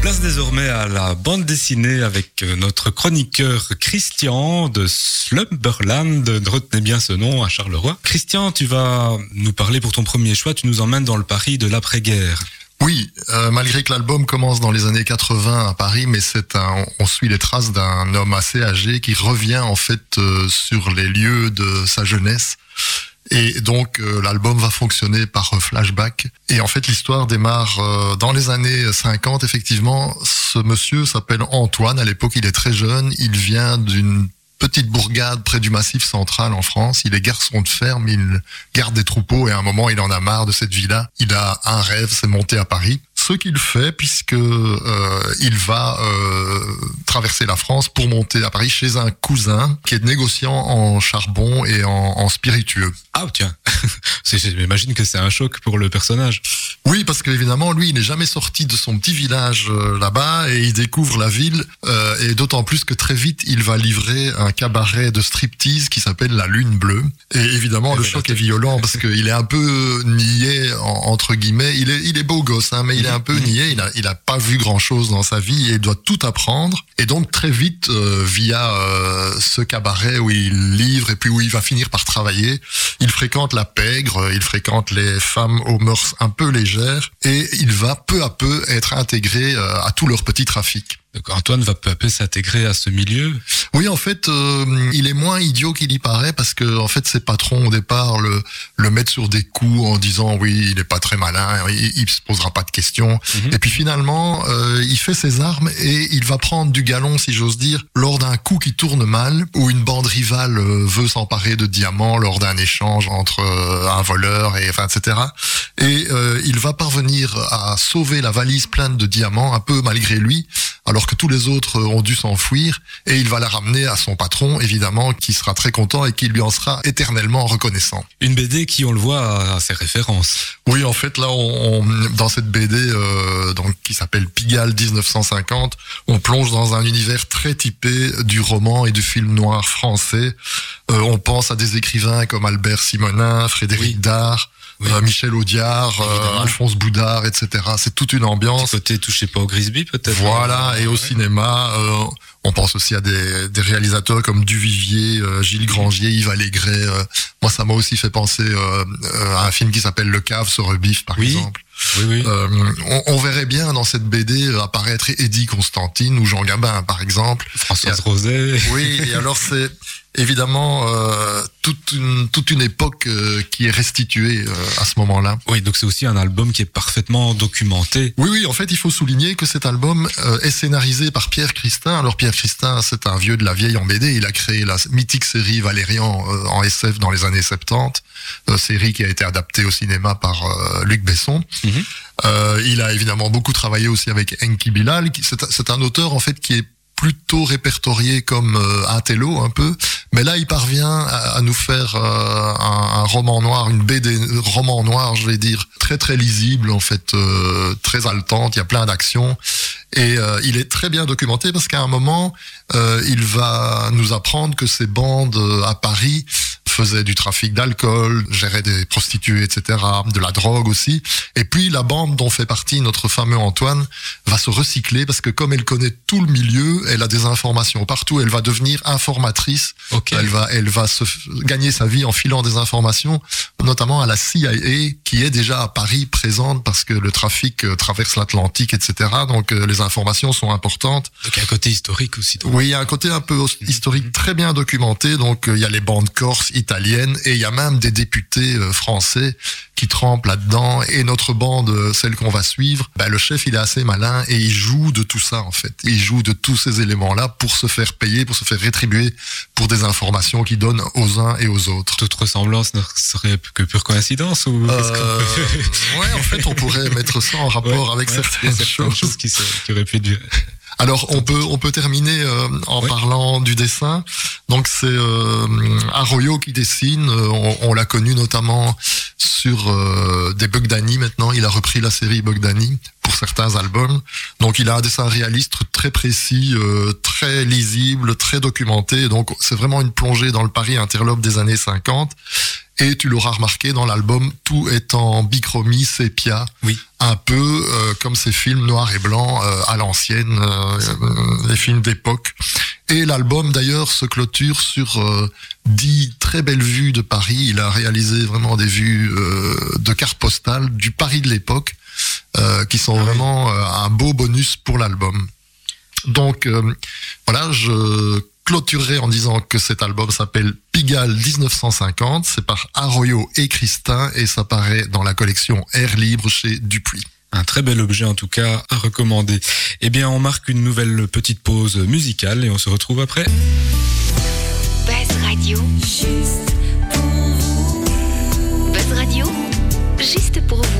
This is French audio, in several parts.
Place désormais à la bande dessinée avec euh, notre chroniqueur Christian de Slumberland. Retenez bien ce nom à Charleroi. Christian, tu vas nous parler pour ton premier choix. Tu nous emmènes dans le Paris de l'après-guerre. Oui, euh, malgré que l'album commence dans les années 80 à Paris, mais c'est un, on suit les traces d'un homme assez âgé qui revient en fait euh, sur les lieux de sa jeunesse. Et donc euh, l'album va fonctionner par flashback. Et en fait l'histoire démarre dans les années 50. Effectivement, ce monsieur s'appelle Antoine. À l'époque, il est très jeune. Il vient d'une petite bourgade près du Massif central en France. Il est garçon de ferme, il garde des troupeaux et à un moment, il en a marre de cette vie-là. Il a un rêve, c'est monter à Paris. Ce qu'il fait, puisque euh, il va euh, traverser la France pour monter à Paris chez un cousin qui est négociant en charbon et en, en spiritueux. Ah tiens, j'imagine que c'est un choc pour le personnage. Oui, parce qu'évidemment, lui, il n'est jamais sorti de son petit village euh, là-bas et il découvre la ville. Euh, et d'autant plus que très vite, il va livrer un cabaret de striptease qui s'appelle la Lune Bleue. Et évidemment, le choc est violent parce qu'il est un peu niais entre guillemets. Il est, il est beau gosse, hein, mais il est un peu niais. Il a, il a pas vu grand-chose dans sa vie et il doit tout apprendre. Et donc très vite, euh, via ce cabaret où il livre et puis où il va finir par travailler, il fréquente la pègre, il fréquente les femmes aux mœurs un peu légères et il va peu à peu être intégré euh, à tout leur petit trafic. Antoine va peu à peu s'intégrer à ce milieu. Oui, en fait, euh, il est moins idiot qu'il y paraît parce que en fait, ses patrons au départ le le mettent sur des coups en disant oui, il est pas très malin, il, il se posera pas de questions. Mhm. Et puis finalement, euh, il fait ses armes et il va prendre du galon, si j'ose dire, lors d'un coup qui tourne mal, où une bande rivale euh, veut s'emparer de diamants lors d'un échange entre un voleur et enfin etc. Et il va parvenir à sauver la valise pleine de diamants un peu malgré lui, alors que tous les autres ont dû s'enfuir et il va la ramener à son patron, évidemment, qui sera très content et qui lui en sera éternellement reconnaissant. Une BD qui, on le voit, a ses références. Oui, en fait, là, on, dans cette BD euh, donc, qui s'appelle Pigalle 1950, on plonge dans un univers très typé du roman et du film noir français. Euh, on pense à des écrivains comme Albert Simonin, Frédéric Dard, euh, Michel Audiard, euh, Alphonse Boudard, etc. C'est toute une ambiance. côté touché pas au Grisby peut-être. Voilà, et au cinéma, euh, on pense aussi à des, des réalisateurs comme Duvivier, Gilles Grangier, Yves Allégret. moi, ça m'a aussi fait penser à un film qui s'appelle Le Cave sur Bif, par exemple. Oui, oui. On, on, verrait bien dans cette BD apparaître Eddie Constantine ou Jean Gabin, par exemple. Françoise Roset. Oui, et alors c'est évidemment euh, toute, une, toute une époque euh, qui est restituée euh, à ce moment-là. Oui, donc c'est aussi un album qui est parfaitement documenté. Oui, oui, en fait, il faut souligner que cet album est scénarisé par Pierre Christin. Alors Pierre Christin, c'est un vieux de la vieille en BD. Il a créé la mythique série Valérian en SF dans les années 70, série qui a été adaptée au cinéma par Luc Besson. Mhm. il a évidemment beaucoup travaillé aussi avec Enki Bilal. C'est un auteur en fait qui est plutôt répertorié comme euh, un télo un peu, mais là il parvient à, nous faire euh, un, roman noir, une BD roman noir, je vais dire très très lisible en fait, euh, très haletante. Il y a plein d'actions et il est très bien documenté parce qu'à un moment il va nous apprendre que ces bandes à Paris faisait du trafic d'alcool, gérait des prostituées, etc., de la drogue aussi. Et puis la bande dont fait partie notre fameux Antoine va se recycler parce que comme elle connaît tout le milieu, elle a des informations partout. Elle va devenir informatrice. Elle va, elle va se gagner sa vie en filant des informations, notamment à la CIA qui est déjà à Paris présente parce que le trafic euh, traverse l'Atlantique, etc. Donc euh, les informations sont importantes. Donc il y a un côté historique aussi. Oui, il y a un côté un peu historique très bien documenté. Donc euh, il y a les bandes corses, italienne et il y a même des députés euh, français qui trempent là-dedans et notre bande, euh, celle qu'on va suivre, bah, le chef il est assez malin et il joue de tout ça en fait. Il joue de tous ces éléments-là pour se faire payer, pour se faire rétribuer pour des informations qu'il donne aux uns et aux autres. Toute ressemblance ne serait que pure coïncidence ou euh, Ouais, en fait on pourrait mettre ça en rapport avec certaines, choses. qui, qui auraient pu être alors on peut on peut terminer euh, en parlant du dessin. Donc c'est euh, Arroyo qui dessine. Euh, on, l'a connu notamment sur euh, des Bugdani maintenant. Il a repris la série Bugdani pour certains albums. Donc il a un dessin réaliste très précis, très lisible, très documenté. Donc c'est vraiment une plongée dans le Paris interlope des années 50. Et tu l'auras remarqué dans l'album, tout est en bichromie, sépia, Oui. un peu euh, comme ces films noirs et blancs euh, à l'ancienne, euh, euh, les films d'époque. Et l'album d'ailleurs se clôture sur dix très belles vues de Paris. Il a réalisé vraiment des vues de cartes postales du Paris de l'époque, qui sont Ah vraiment un beau bonus pour l'album. Donc euh, voilà, je clôturerai en disant que cet album s'appelle Pigalle 1950. C'est par Arroyo et Christin et ça paraît dans la collection Air Libre chez Dupuis. Un très bel objet en tout cas à recommander. Eh bien, on marque une nouvelle petite pause musicale et on se retrouve après. Buzz Radio. Juste pour vous. Buzz Radio. Juste pour vous.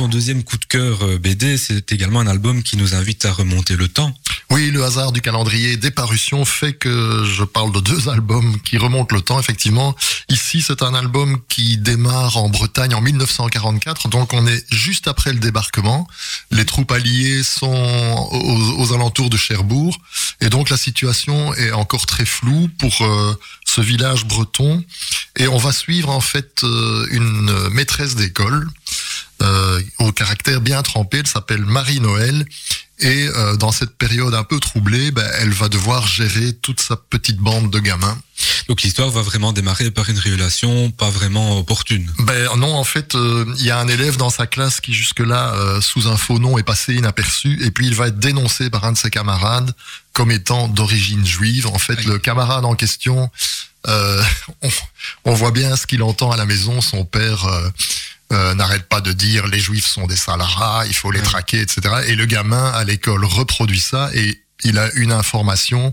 Ton deuxième coup de cœur euh, BD, c'est également un album qui nous invite à remonter le temps. Oui, le hasard du calendrier des parutions fait que je parle de deux albums qui remontent le temps, effectivement. Ici, c'est un album qui démarre en Bretagne en 1944, donc on est juste après le débarquement. Les troupes alliées sont aux, alentours de Cherbourg, et donc la situation est encore très floue pour euh, ce village breton. Et on va suivre en fait euh, une maîtresse d'école euh, au caractère bien trempé, elle s'appelle Marie-Noël. Et euh, dans cette période un peu troublée, ben, elle va devoir gérer toute sa petite bande de gamins. Donc l'histoire va vraiment démarrer par une révélation pas vraiment opportune. Ben non, en fait, euh, il y a un élève dans sa classe qui jusque-là, euh, sous un faux nom, est passé inaperçu, et puis il va être dénoncé par un de ses camarades comme étant d'origine juive. En fait, le camarade en question, euh, on, on voit bien ce qu'il entend à la maison. Son père euh, n'arrête pas de dire les juifs sont des salariés, il faut les Ouais. traquer, etc. Et le gamin à l'école reproduit ça, et il a une information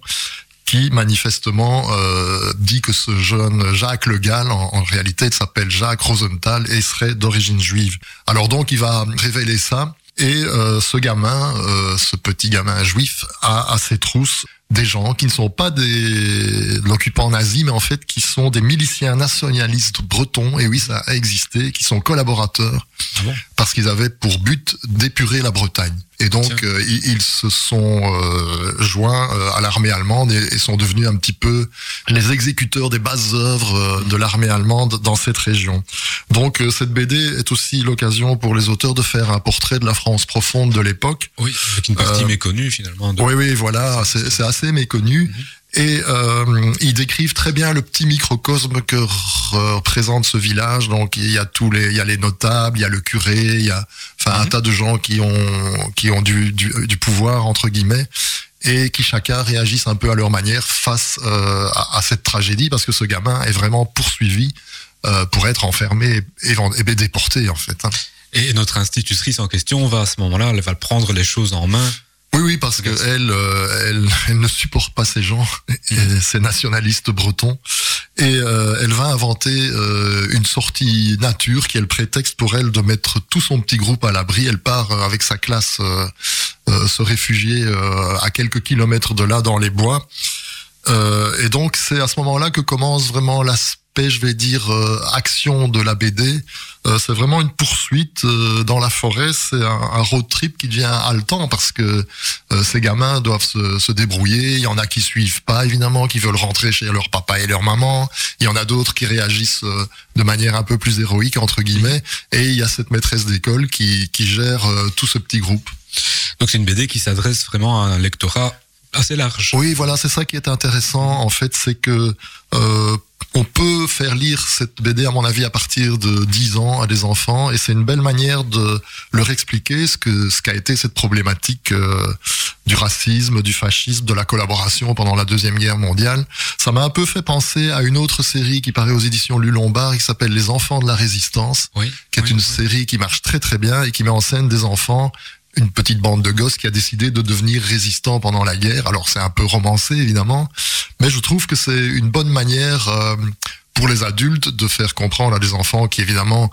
qui manifestement euh, dit que ce jeune Jacques Le Gall, en, en réalité, il s'appelle Jacques Rosenthal et serait d'origine juive. Alors donc, il va révéler ça. Et euh, ce gamin, euh, ce petit gamin juif, a à ses trousses des gens qui ne sont pas des de l'occupant nazi, mais en fait qui sont des miliciens nationalistes bretons, et oui, ça a existé, qui sont collaborateurs, Ah bon? parce qu'ils avaient pour but d'épurer la Bretagne. Et donc, euh, ils, ils se sont euh, joints euh, à l'armée allemande et, et sont devenus un petit peu les exécuteurs des bases œuvres de l'armée allemande dans cette région. Donc, cette BD est aussi l'occasion pour les auteurs de faire un portrait de la France profonde de l'époque. Oui, avec une partie méconnue finalement. de- Oui, oui, voilà, c'est c'est assez méconnu. Et euh, ils décrivent très bien le petit microcosme que représente ce village. Donc il y a tous les, il y a les notables, il y a le curé, il y a, enfin un Mhm. tas de gens qui ont qui ont du, du, du pouvoir entre guillemets et qui chacun réagissent un peu à leur manière face euh, à, à cette tragédie parce que ce gamin est vraiment poursuivi euh, pour être enfermé et, et, et déporté en fait. hein. Et notre institutrice en question va à ce moment-là, elle va prendre les choses en main. Oui, oui, parce que elle, euh, elle, elle ne supporte pas ces gens, et ces nationalistes bretons, et euh, elle va inventer euh, une sortie nature qui est le prétexte pour elle de mettre tout son petit groupe à l'abri. Elle part avec sa classe se réfugier à quelques kilomètres de là dans les bois. Et donc c'est à ce moment-là que commence vraiment l'aspect, je vais dire, euh, action de la BD. Euh, c'est vraiment une poursuite euh, dans la forêt. C'est un, un road trip qui devient haletant parce que ces gamins doivent se, se débrouiller. Il y en a qui suivent pas, évidemment, qui veulent rentrer chez leur papa et leur maman. Il y en a d'autres qui réagissent de manière un peu plus héroïque, entre guillemets. Et il y a cette maîtresse d'école qui, qui gère tout ce petit groupe. Donc c'est une BD qui s'adresse vraiment à un lectorat assez large. Oui, voilà, c'est ça qui est intéressant. En fait, c'est que euh, on peut faire lire cette BD, à mon avis, à partir de 10 ans à des enfants, et c'est une belle manière de leur expliquer ce que ce qu'a été cette problématique euh, du racisme, du fascisme, de la collaboration pendant la deuxième guerre mondiale. Ça m'a un peu fait penser à une autre série qui paraît aux éditions Lulombard, qui s'appelle Les Enfants de la Résistance Oui. qui est oui, une oui. série qui marche très très bien et qui met en scène des enfants, une petite bande de gosses qui a décidé de devenir résistant pendant la guerre. Alors c'est un peu romancé évidemment, mais je trouve que c'est une bonne manière euh, pour les adultes de faire comprendre à des enfants qui évidemment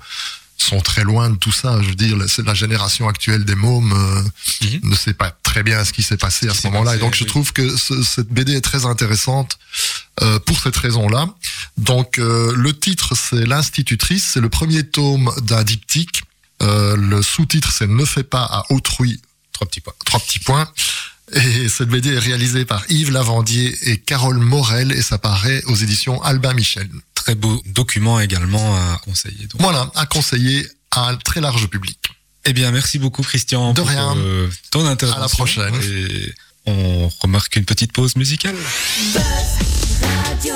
sont très loin de tout ça. Je veux dire, la- c'est la génération actuelle des mômes euh, Mhm. ne sait pas très bien ce qui s'est passé à ce moment-là. Et donc je trouve que ce- cette BD est très intéressante euh, pour cette raison-là. Donc euh, le titre c'est l'institutrice, c'est le premier tome d'un diptyque. Euh, le sous-titre c'est ne fais pas à autrui Trois petits points. trois petits points. Et cette BD est réalisée par Yves Lavandier et Carole Morel et ça paraît aux éditions Albin Michel. Très beau document également à conseiller. Donc. Voilà, à conseiller à un très large public. Eh bien, merci beaucoup Christian De pour rien. euh, ton intervention. À la prochaine. Et on remarque une petite pause musicale. Radio.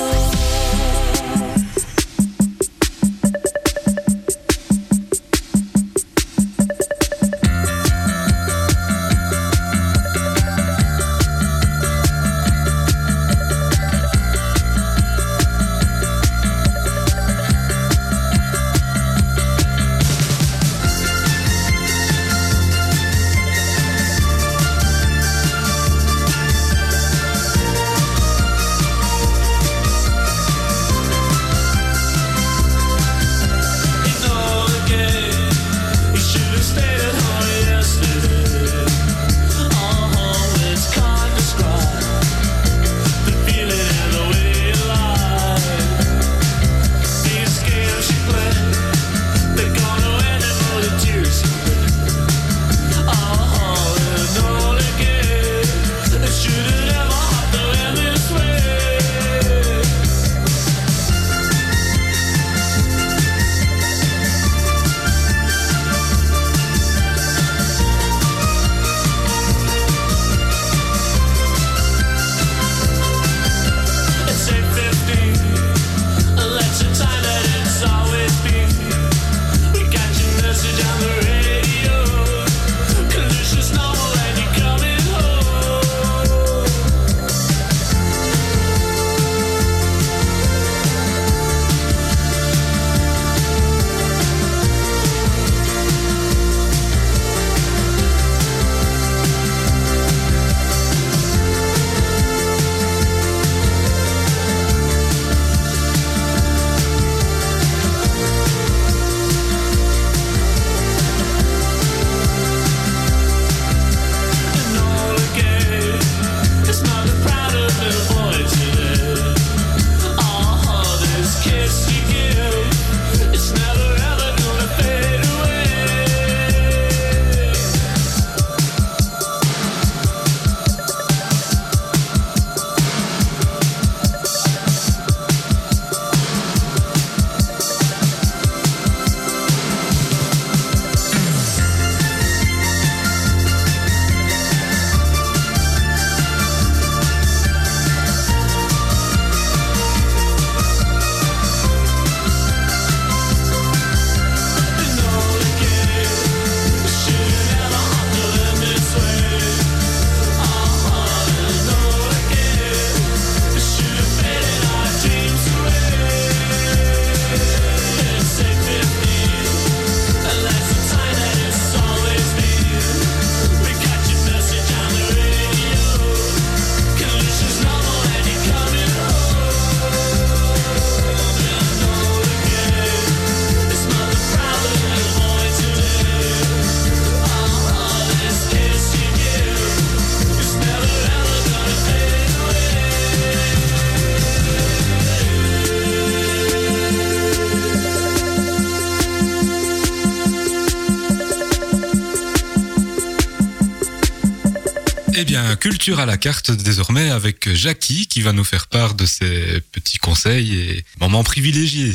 Culture à la carte désormais avec Jackie qui va nous faire part de ses petits conseils et moments privilégiés.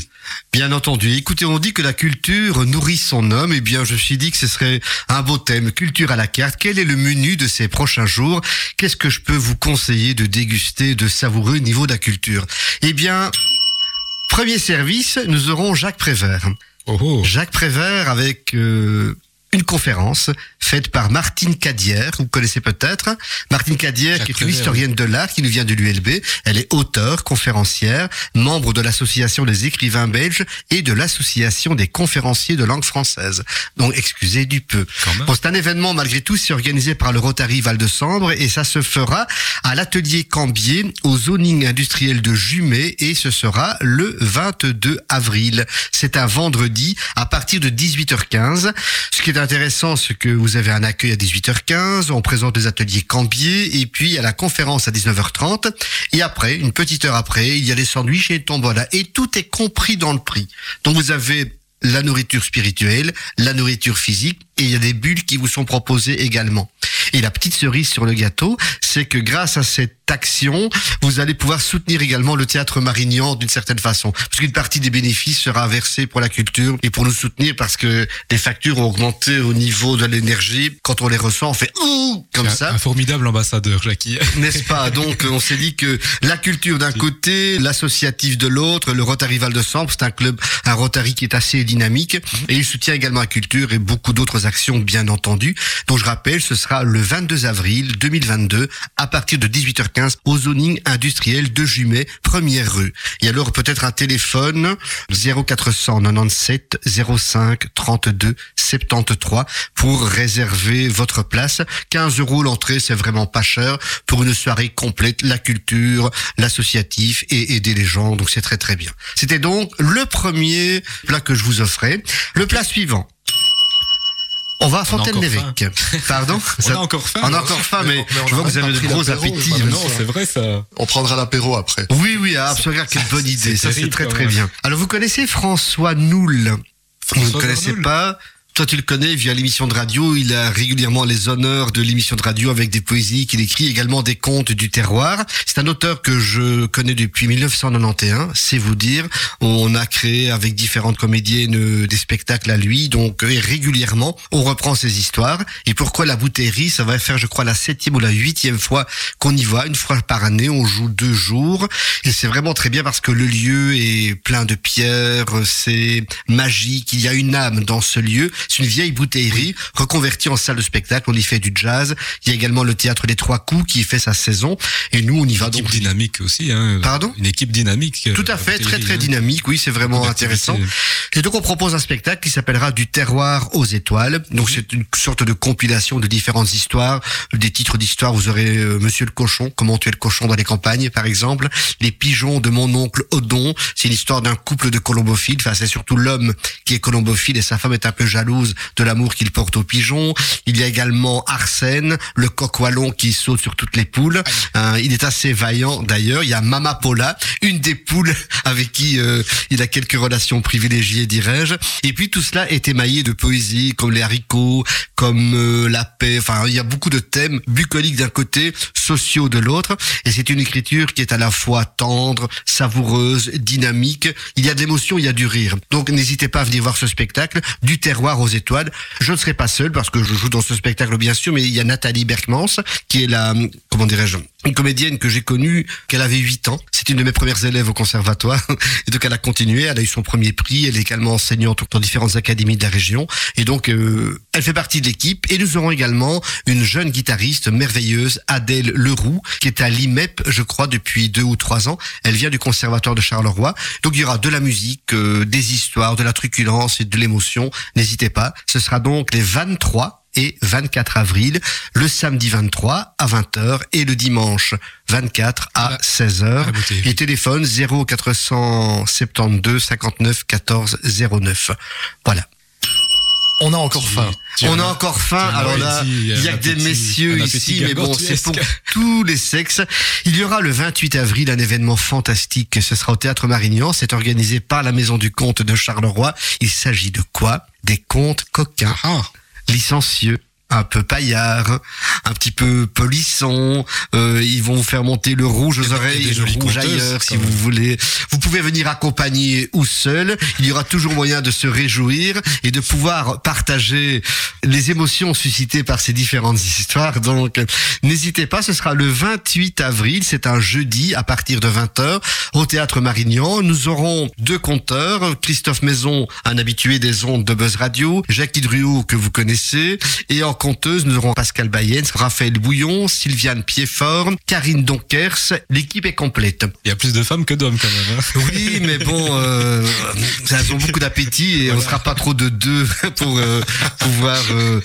Bien entendu. Écoutez, on dit que la culture nourrit son homme. Eh bien, je me suis dit que ce serait un beau thème, culture à la carte. Quel est le menu de ces prochains jours? Qu'est-ce que je peux vous conseiller de déguster, de savourer au niveau de la culture? Eh bien, premier service, nous aurons Jacques Prévert. Oh, oh. Jacques Prévert avec euh, une conférence faite par Martine Cadière, vous connaissez peut-être. Martine Cadière, qui est une historienne de l'art, qui nous vient de l'ULB. Elle est auteure, conférencière, membre de l'Association des écrivains belges et de l'Association des conférenciers de langue française. Donc, excusez du peu. Bon, c'est un événement, malgré tout, c'est organisé par le Rotary Val-de-Sambre et ça se fera à l'atelier Cambier, au zoning industriel de Jumet et ce sera le 22 avril. C'est un vendredi à partir de 18h15. Ce qui est intéressant, c'est que vous avez un accueil à 18h15, on présente les ateliers Cambier et puis il y la conférence à 19h30 et après, une petite heure après, il y a les sandwichs et les tombola et tout est compris dans le prix. Donc vous avez la nourriture spirituelle, la nourriture physique, et il y a des bulles qui vous sont proposées également. Et la petite cerise sur le gâteau, c'est que grâce à cette action, vous allez pouvoir soutenir également le théâtre Marignan d'une certaine façon. Parce qu'une partie des bénéfices sera versée pour la culture et pour nous soutenir parce que les factures ont augmenté au niveau de l'énergie. Quand on les reçoit, on fait ouh comme Un- ça Un formidable ambassadeur, Jackie. n'est-ce pas? Donc on s'est dit que la culture d'un côté, l'associatif de l'autre, le Rotary Val de Sambre, c'est un club, un Rotary qui est assez dynamique et il soutient également la culture et beaucoup d'autres actions bien entendu. Donc je rappelle, ce sera le 22 avril 2022 à partir de 18h15 au zoning industriel de Jumet, première rue. Et alors peut-être un téléphone 0497 05 32 73 pour réserver votre place. 15 euros l'entrée, c'est vraiment pas cher pour une soirée complète, la culture, l'associatif et aider les gens. Donc c'est très très bien. C'était donc le premier plat que je vous offrais. Le plat suivant. On va à Fontaine-l'Évêque. Pardon On Ça- a encore faim. On a encore faim, mais, Mais je vois que vous avez de gros appétits. bah Ah, non, non, c'est vrai ça. On prendra l'apéro après. Oui, oui, absolument. Quelle bonne idée. Ça, c'est très, très bien. Alors, vous connaissez François Noul? Vous ne connaissez pas toi, tu le connais via l'émission de radio. Il a régulièrement les honneurs de l'émission de radio avec des poésies qu'il écrit, également des contes du terroir. C'est un auteur que je connais depuis 1991, c'est vous dire. On a créé avec différentes comédiennes euh, des spectacles à lui, donc euh, et régulièrement, on reprend ses histoires. Et pourquoi la bouteillerie? Ça va faire, je crois, la septième ou la huitième fois qu'on y va. Une fois par année, on joue deux jours. Et c'est vraiment très bien parce que le lieu est plein de pierres, c'est magique, il y a une âme dans ce lieu. C'est une vieille bouteillerie reconvertie en salle de spectacle. On y fait du jazz. Il y a également le théâtre des Trois Coups qui fait sa saison. Et nous, on y va Une donc. équipe dynamique aussi. Hein. Pardon? Une équipe dynamique. Tout à euh, fait, très très hein. dynamique. Oui, c'est vraiment intéressant. Et donc on propose un spectacle qui s'appellera Du terroir aux étoiles. Donc c'est une sorte de compilation de différentes histoires, des titres d'histoire. Vous aurez euh, Monsieur le cochon, comment tuer le cochon dans les campagnes, par exemple. Les pigeons de mon oncle Odon. C'est l'histoire d'un couple de colombophiles. Enfin, c'est surtout l'homme qui est colombophile et sa femme est un peu jalouse de l'amour qu'il porte aux pigeons. Il y a également Arsène, le coq wallon qui saute sur toutes les poules. Euh, il est assez vaillant d'ailleurs. Il y a Mama Paula, une des poules avec qui euh, il a quelques relations privilégiées, dirais-je. Et puis tout cela est émaillé de poésie, comme les haricots, comme euh, la paix. Enfin, il y a beaucoup de thèmes bucoliques d'un côté, sociaux de l'autre. Et c'est une écriture qui est à la fois tendre, savoureuse, dynamique. Il y a de l'émotion, il y a du rire. Donc n'hésitez pas à venir voir ce spectacle, du terroir aux étoiles. Je ne serai pas seul parce que je joue dans ce spectacle bien sûr, mais il y a Nathalie Berkmans qui est la, comment dirais-je, une comédienne que j'ai connue qu'elle avait 8 ans. C'est une de mes premières élèves au conservatoire. Et donc elle a continué, elle a eu son premier prix, elle est également enseignante dans différentes académies de la région. Et donc euh, elle fait partie de l'équipe. Et nous aurons également une jeune guitariste merveilleuse, Adèle Leroux, qui est à l'IMEP, je crois, depuis deux ou trois ans. Elle vient du conservatoire de Charleroi. Donc il y aura de la musique, euh, des histoires, de la truculence et de l'émotion. N'hésitez pas. Ce sera donc les 23 et 24 avril, le samedi 23 à 20h et le dimanche 24 à Ah, 16h. la bouteillerie. Et téléphone 0472 59 14 09. Voilà. On a encore faim. On a encore faim. Alors là, il y a que des messieurs ici, mais bon, c'est pour tous les sexes. Il y aura le 28 avril un événement fantastique. Ce sera au Théâtre Marignan. C'est organisé par la Maison du Comte de Charleroi. Il s'agit de quoi? Des contes coquins Ah, licencieux. Un peu paillard, un petit peu polisson. Euh, ils vont vous faire monter le rouge aux oreilles et le rouge ailleurs si vous voulez. Vous pouvez venir accompagner ou seul. Il y aura toujours moyen de se réjouir et de pouvoir partager les émotions suscitées par ces différentes histoires. Donc, n'hésitez pas. Ce sera le 28 avril. C'est un jeudi à partir de 20h au théâtre Marignan. Nous aurons deux conteurs. Christophe Maison, un habitué des ondes de Buzz Radio. Jacques Druot, que vous connaissez. Et en conteuse, nous aurons Pascal Bayens, Raphaël Bouillon, Sylviane Piedfort, Karine Donkers. L'équipe est complète. Il y a plus de femmes que d'hommes quand même. hein. Oui, mais bon, euh, elles ont beaucoup d'appétit et on ne sera pas trop de deux pour euh, pouvoir euh,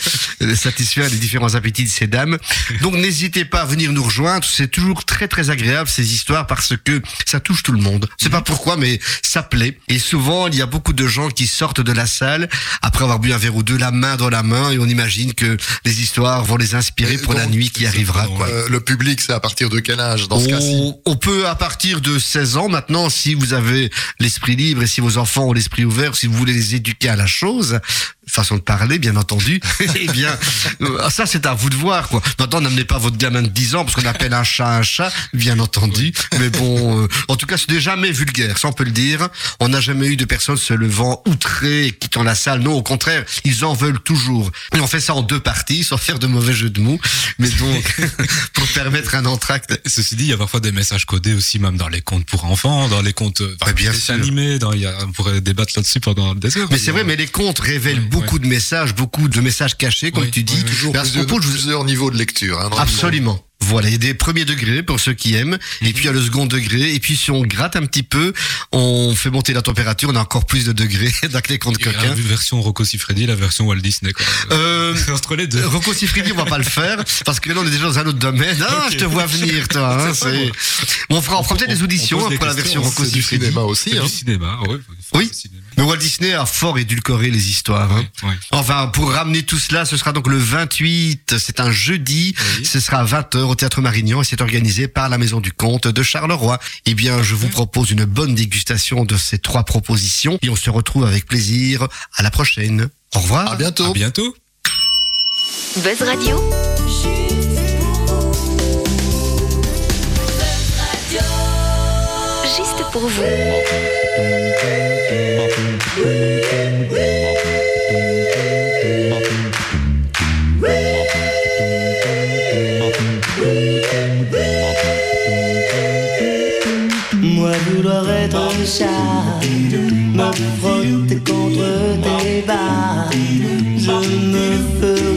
satisfaire les différents appétits de ces dames. Donc n'hésitez pas à venir nous rejoindre. C'est toujours très très agréable ces histoires parce que ça touche tout le monde. Je sais pas pourquoi, mais ça plaît. Et souvent, il y a beaucoup de gens qui sortent de la salle après avoir bu un verre ou deux, la main dans la main, et on imagine que les histoires vont les inspirer Et pour la nuit qui arrivera. Quoi. Euh, le public, c'est à partir de quel âge dans ce cas-ci On, on peut à partir de 16 ans maintenant, si vous avez l'esprit libre et si vos enfants ont l'esprit ouvert, si vous voulez les éduquer à la chose, façon de parler bien entendu, eh bien euh, ça c'est à vous de voir quoi. Maintenant n'amenez pas votre gamin de 10 ans parce qu'on appelle un chat un chat, bien entendu. Mais bon, euh, en tout cas ce n'est jamais vulgaire, ça on peut le dire. On n'a jamais eu de personnes se levant outrées et quittant la salle. Non, au contraire, ils en veulent toujours. Et on fait ça en deux parties, sans faire de mauvais jeux de mots. Mais donc pour permettre un entracte Ceci dit, il y a parfois des messages codés aussi, même dans les contes pour enfants, dans les contes euh, enfin, bien animés. Dans, il y a, on pourrait débattre là-dessus pendant des heures. Mais c'est vrai, mais les contes révèlent Ouais, beaucoup de messages, beaucoup de messages cachés, comme Oui, tu dis. Toujours Mais à ce plusieurs, propos, je vous- plusieurs niveaux de lecture. Hein, Absolument. Voilà, il y a des premiers degrés pour ceux qui aiment, et puis il y a le second degré, et puis si on gratte un petit peu, on fait monter la température, on a encore plus de degrés Il y a coquins. la version Rocco Siffredi, la version Walt Disney. Quoi. Euh, Entre les deux. Rocco Siffredi, on va pas le faire, parce que là, on est déjà dans un autre domaine. Ah, je te vois venir, toi. Hein, C'est bon. on fera, on fera peut-être des On- on auditions pour la version Rocco C'est du Siffredi. cinéma aussi. Hein. du cinéma, ouais. Oui. Mais Walt Disney a fort édulcoré les histoires. Hein. Oui. Enfin, pour ramener tout cela, ce sera donc le 28, c'est un jeudi, Oui. ce sera à 20h au Théâtre Marignan et c'est organisé par la Maison du Comte de Charleroi. Eh bien, je vous propose une bonne dégustation de ces trois propositions et on se retrouve avec plaisir à la prochaine. Au revoir. À bientôt. À bientôt. Buzz Radio, juste pour vous. Moi vouloir être un chat, me frotter contre tes bas, je me ferai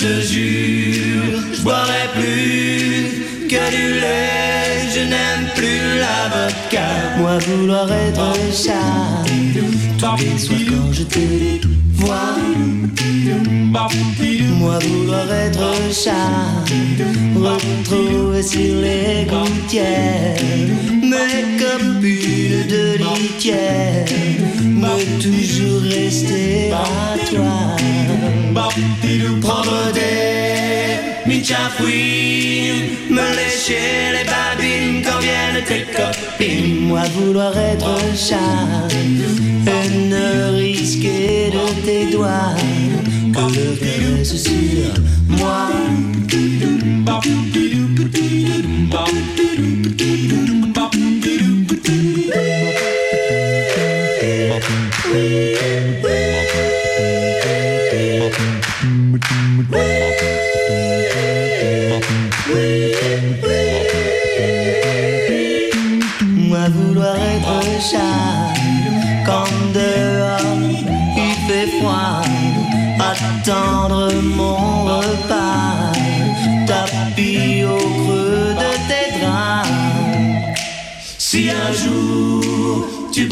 te jure, je boirai plus que du lait, je n'aime plus la vodka. Moi vouloir être un chat, tous les soirs quand je te vois. Moi vouloir être un chat, retrouver sur les gouttières, mais comme une de litière, mais toujours rester à toi. Prendre des michafouines, me lécher les babines quand viennent tes copines. Moi vouloir être chat, et ne risquer de tes doigts que le caresse sur. Moi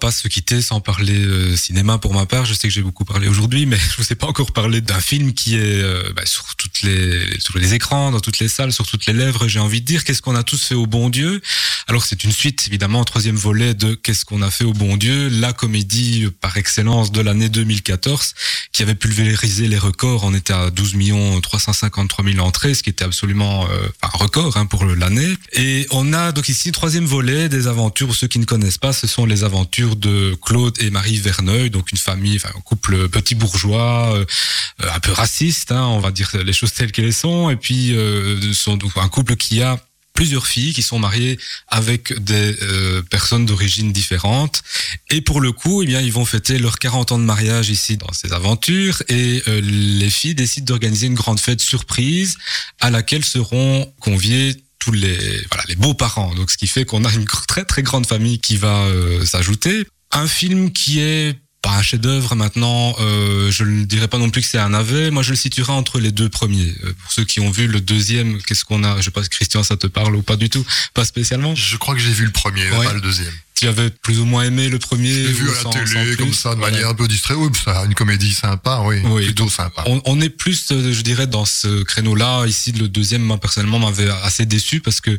Pas se quitter sans parler euh, cinéma pour ma part. Je sais que j'ai beaucoup parlé aujourd'hui, mais je vous ai pas encore parlé d'un film qui est euh, bah, toutes les sur les écrans, dans toutes les salles, sur toutes les lèvres. J'ai envie de dire qu'est-ce qu'on a tous fait au bon Dieu? Alors c'est une suite évidemment, troisième volet de qu'est-ce qu'on a fait au bon Dieu, la comédie euh, par excellence de l'année 2014 qui avait pulvérisé les records. On était à 12 millions 353 000 entrées, ce qui était absolument euh, un record hein, pour l'année. Et on a donc ici troisième volet des aventures. Pour ceux qui ne connaissent pas, ce sont les aventures de Claude et Marie Verneuil, donc une famille, enfin un couple petit bourgeois, euh, un peu raciste, hein, on va dire les choses telles qu'elles sont, et puis euh, sont un couple qui a plusieurs filles qui sont mariées avec des euh, personnes d'origine différentes. Et pour le coup, eh bien, ils vont fêter leurs 40 ans de mariage ici dans ces aventures. Et euh, les filles décident d'organiser une grande fête surprise à laquelle seront conviés tous les voilà les beaux-parents. Donc ce qui fait qu'on a une très très grande famille qui va euh, s'ajouter. Un film qui est pas un chef-d'œuvre maintenant, euh, je ne dirais pas non plus que c'est un navet. Moi, je le situerai entre les deux premiers. Euh, pour ceux qui ont vu le deuxième, qu'est-ce qu'on a? Je sais pas si Christian, ça te parle ou pas du tout Pas spécialement Je crois que j'ai vu le premier, Ouais. pas le deuxième. Tu avais plus ou moins aimé le premier J'ai vu à la sans- télé, comme ça, de Voilà. manière un peu distraite. Oui, ça, une comédie sympa, oui. Oui, plutôt donc, sympa. On, on est plus, euh, je dirais, dans ce créneau-là. Ici, le deuxième, moi, personnellement, m'avait assez déçu parce que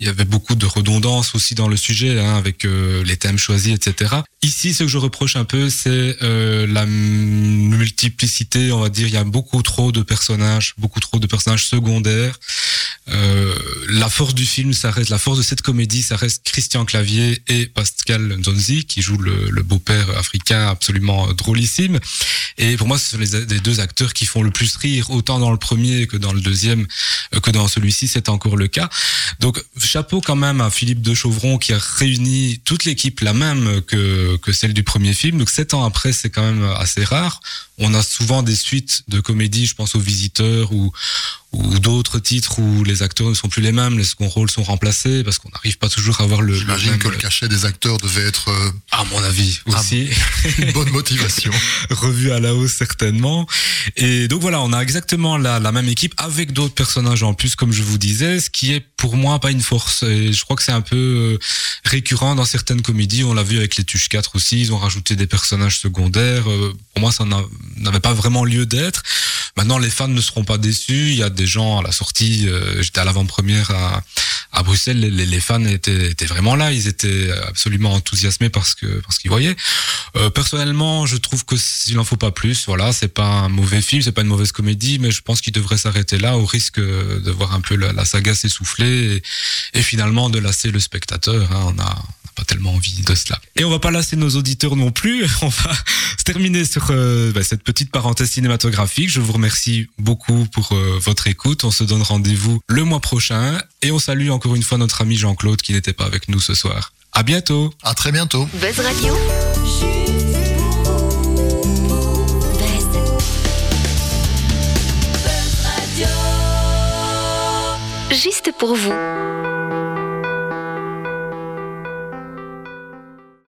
il y avait beaucoup de redondance aussi dans le sujet, hein, avec euh, les thèmes choisis, etc. Ici, ce que je reproche un peu, c'est euh, la multiplicité, on va dire. Il y a beaucoup trop de personnages, beaucoup trop de personnages secondaires. Euh, la force du film, ça reste la force de cette comédie, ça reste Christian Clavier et Pascal Nzonzi qui joue le, beau-père africain absolument drôlissime. Et pour moi, ce sont les, les deux acteurs qui font le plus rire, autant dans le premier que dans le deuxième, euh, que dans celui-ci, c'est encore le cas. Donc, chapeau quand même à Philippe de Chauvron qui a réuni toute l'équipe la même que, que celle du premier film. Donc, sept ans après, c'est quand même assez rare. On a souvent des suites de comédies, je pense aux visiteurs ou, ou d'autres titres où les acteurs ne sont plus les mêmes, les seconds rôles sont remplacés parce qu'on n'arrive pas toujours à avoir le. J'imagine même- que le cachet des acteurs devait être euh, À mon avis Ah aussi. une bonne motivation. revu à la hausse certainement. Et donc voilà, on a exactement la, la même équipe avec d'autres personnages en plus, comme je vous disais, ce qui est pour moi pas une force. Et je crois que c'est un peu euh, récurrent dans certaines comédies. On l'a vu avec les Tuches 4 aussi, ils ont rajouté des personnages secondaires. Euh, Pour moi, ça n'a- n'avait pas vraiment lieu d'être. Maintenant, les fans ne seront pas déçus. Il y a des gens à la sortie, euh, j'étais à l'avant-première à, à Bruxelles, les, fans étaient, étaient vraiment là. Ils étaient absolument enthousiasmés parce que parce qu'ils voyaient. Euh, personnellement, je trouve que s'il en faut pas plus, voilà, c'est pas un mauvais film, c'est pas une mauvaise comédie, mais je pense qu'il devrait s'arrêter là au risque de voir un peu la, saga s'essouffler et, finalement de lasser le spectateur. hein. on a pas tellement envie de cela. Et on va pas lasser nos auditeurs non plus. On va se terminer sur euh, bah, cette petite parenthèse cinématographique. Je vous remercie beaucoup pour euh, votre écoute. On se donne rendez-vous le mois prochain et on salue encore une fois notre ami Jean-Claude qui n'était pas avec nous ce soir. À bientôt. À très bientôt. Buzz Radio, Buzz. Buzz Radio. juste pour vous.